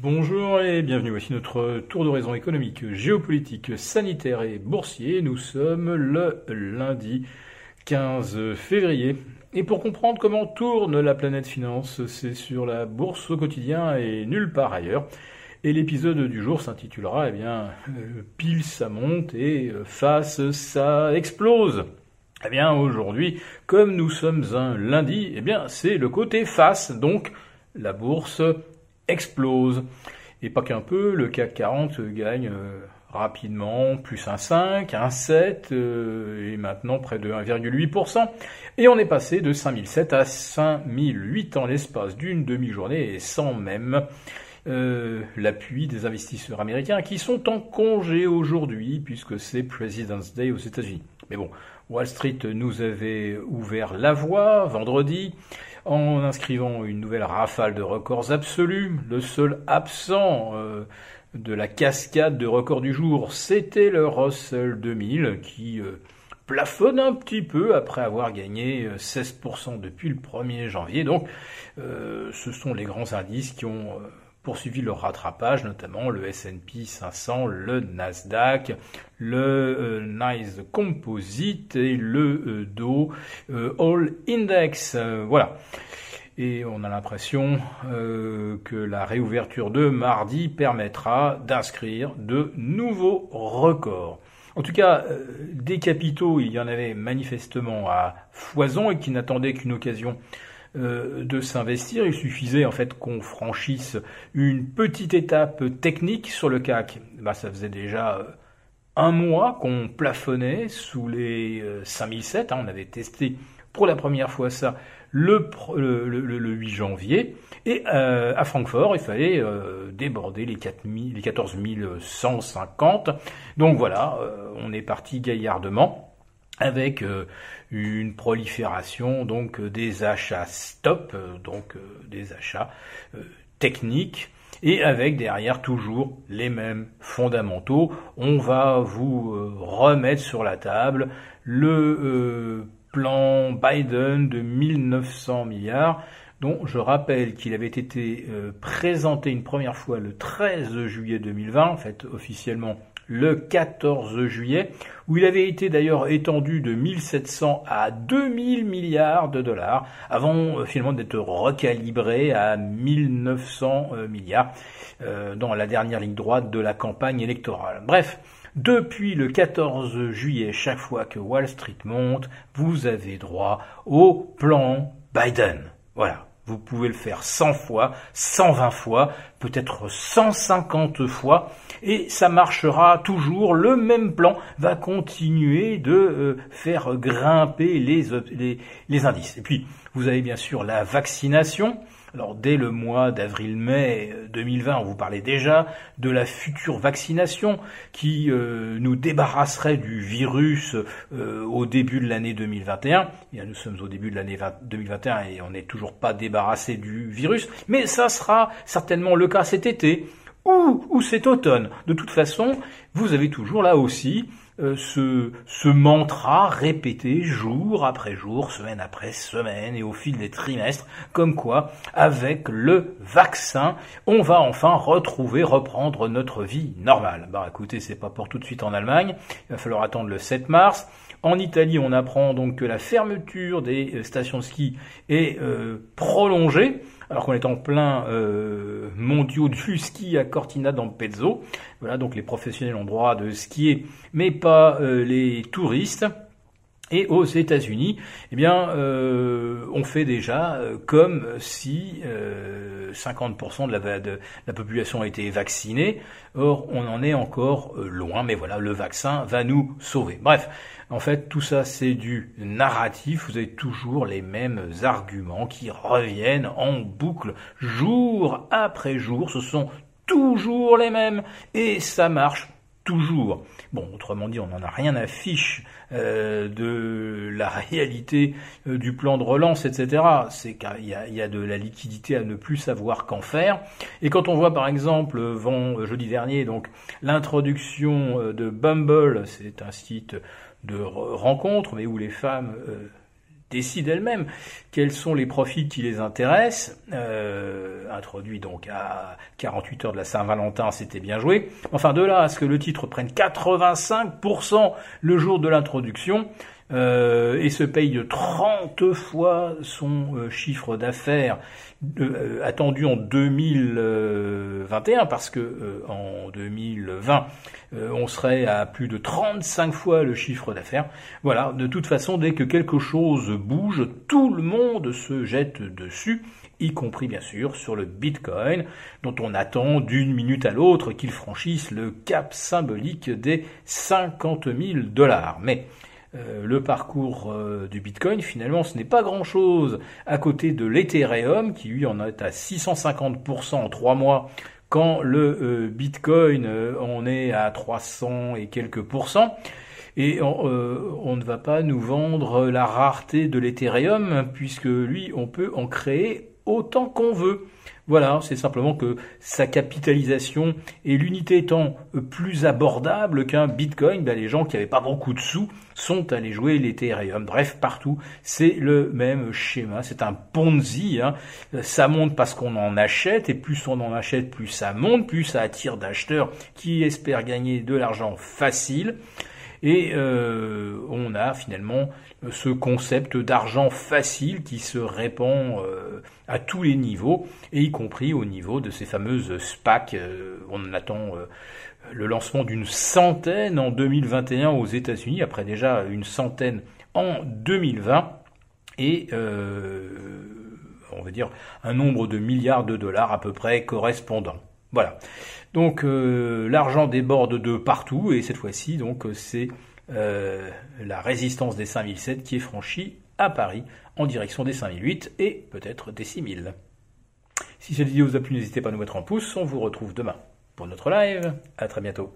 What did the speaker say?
Bonjour et bienvenue. Voici notre tour d'horizon économique, géopolitique, sanitaire et boursier. Nous sommes le lundi 15 février. Et pour comprendre comment tourne la planète finance, c'est sur la bourse au quotidien et nulle part ailleurs. Et l'épisode du jour s'intitulera, eh bien, euh, pile ça monte et euh, face ça explose. Eh bien, aujourd'hui, comme nous sommes un lundi, eh bien, c'est le côté face, donc la bourse explose. Et pas qu'un peu, le CAC 40 gagne euh, rapidement, plus un 5, un 7, euh, et maintenant près de 1,8%. Et on est passé de 5007 à 5008 en l'espace d'une demi-journée, et sans même euh, l'appui des investisseurs américains qui sont en congé aujourd'hui, puisque c'est President's Day aux États-Unis. Mais bon, Wall Street nous avait ouvert la voie vendredi en inscrivant une nouvelle rafale de records absolus. Le seul absent euh, de la cascade de records du jour, c'était le Russell 2000 qui euh, plafonne un petit peu après avoir gagné 16% euh, depuis le 1er janvier. Donc ce sont les grands indices qui ont poursuivi leur rattrapage, notamment le S&P 500, le Nasdaq, le euh, Nice Composite et le euh, Dow euh, All Index. voilà. Et on a l'impression que la réouverture de mardi permettra d'inscrire de nouveaux records. En tout cas, des capitaux, il y en avait manifestement à foison et qui n'attendaient qu'une occasion euh, de s'investir. Il suffisait en fait qu'on franchisse une petite étape technique sur le CAC. Bah, ça faisait déjà euh, un mois qu'on plafonnait sous les 5007. Euh, hein. On avait testé pour la première fois ça le, le, 8 janvier. Et à Francfort, il fallait déborder les, 4 les 14 150. Donc voilà, on est parti gaillardement avec euh, une prolifération donc euh, des achats stop, euh, donc des achats techniques, et avec derrière toujours les mêmes fondamentaux. On va vous remettre sur la table le plan Biden de 1900 milliards dont je rappelle qu'il avait été présenté une première fois le 13 juillet 2020, en fait officiellement le 14 juillet, où il avait été d'ailleurs étendu de 1700 à 2000 milliards de dollars, avant euh, finalement d'être recalibré à 1900 euh, milliards euh, dans la dernière ligne droite de la campagne électorale. Bref, depuis le 14 juillet, chaque fois que Wall Street monte, vous avez droit au plan Biden. Voilà. Vous pouvez le faire 100 fois, 120 fois, peut-être 150 fois, et ça marchera toujours. Le même plan va continuer de euh, faire grimper les, les, les indices. Et puis, vous avez bien sûr la vaccination. Alors dès le mois d'avril-mai 2020, euh, on vous parlait déjà de la future vaccination qui euh, nous débarrasserait du virus euh, au début de l'année 2021. Et nous sommes au début de l'année 2021 et on n'est toujours pas débarrassé du virus, mais ça sera certainement le cas cet été ou cet automne. De toute façon, vous avez toujours là aussi euh, ce, ce mantra répété jour après jour, semaine après semaine et au fil des trimestres, comme quoi, avec le vaccin, on va enfin retrouver, reprendre notre vie normale. Bah écoutez, c'est pas pour tout de suite en Allemagne, il va falloir attendre le 7 mars. En Italie, on apprend donc que la fermeture des euh, stations de ski est euh, prolongée alors qu'on est en plein euh, mondiaux du ski à Cortina d'Ampezzo. Voilà, donc les professionnels ont droit de skier, mais pas euh, les touristes. Et aux États-Unis, eh bien, euh, on fait déjà euh, comme si 50% de la, de la population était vaccinée. Or, on en est encore loin, mais voilà, le vaccin va nous sauver. Bref, en fait, tout ça, c'est du narratif. Vous avez toujours les mêmes arguments qui reviennent en boucle jour après jour. Ce sont toujours les mêmes et ça marche toujours. Bon, autrement dit, on n'en a rien à fiche euh, de la réalité euh, du plan de relance, etc. C'est qu'il y, a, de la liquidité à ne plus savoir qu'en faire. Et quand on voit par exemple, vent, jeudi dernier, donc l'introduction euh, de Bumble, c'est un site de rencontres, mais où les femmes décident elles-mêmes quels sont les profits qui les intéressent. Euh, introduit donc à 48 heures de la Saint-Valentin, c'était bien joué. Enfin, de là à ce que le titre prenne 85% le jour de l'introduction, euh, et se paye 30 fois son euh, chiffre d'affaires euh, attendu en 2021 parce que en 2020 on serait à plus de 35 fois le chiffre d'affaires. Voilà, de toute façon dès que quelque chose bouge, tout le monde se jette dessus y compris bien sûr sur le Bitcoin, dont on attend d'une minute à l'autre qu'il franchisse le cap symbolique des 50 000 dollars. Mais euh, le parcours euh, du Bitcoin, finalement, ce n'est pas grand-chose à côté de l'Ethereum, qui lui en est à 650% en trois mois, quand le euh, Bitcoin en est à 300 et quelques pourcents. Et on, ne va pas nous vendre la rareté de l'Ethereum, puisque lui, on peut en créer autant qu'on veut. Voilà, c'est simplement que sa capitalisation et l'unité étant plus abordable qu'un Bitcoin, ben les gens qui n'avaient pas beaucoup de sous sont allés jouer l'Ethereum. Bref, partout, c'est le même schéma. C'est un Ponzi. Hein. Ça monte parce qu'on en achète, et plus on en achète, plus ça monte, plus ça attire d'acheteurs qui espèrent gagner de l'argent facile. Et euh, on a finalement ce concept d'argent facile qui se répand euh, à tous les niveaux, et y compris au niveau de ces fameuses SPAC. Euh, on attend le lancement d'une centaine en 2021 aux États-Unis, après déjà une centaine en 2020, et on va dire un nombre de milliards de dollars à peu près correspondant. Voilà. Donc euh, l'argent déborde de partout et cette fois-ci donc c'est euh, la résistance des 5007 qui est franchie à Paris en direction des 5008 et peut-être des 6000. Si cette vidéo vous a plu, n'hésitez pas à nous mettre en pouce. On vous retrouve demain pour notre live. À très bientôt.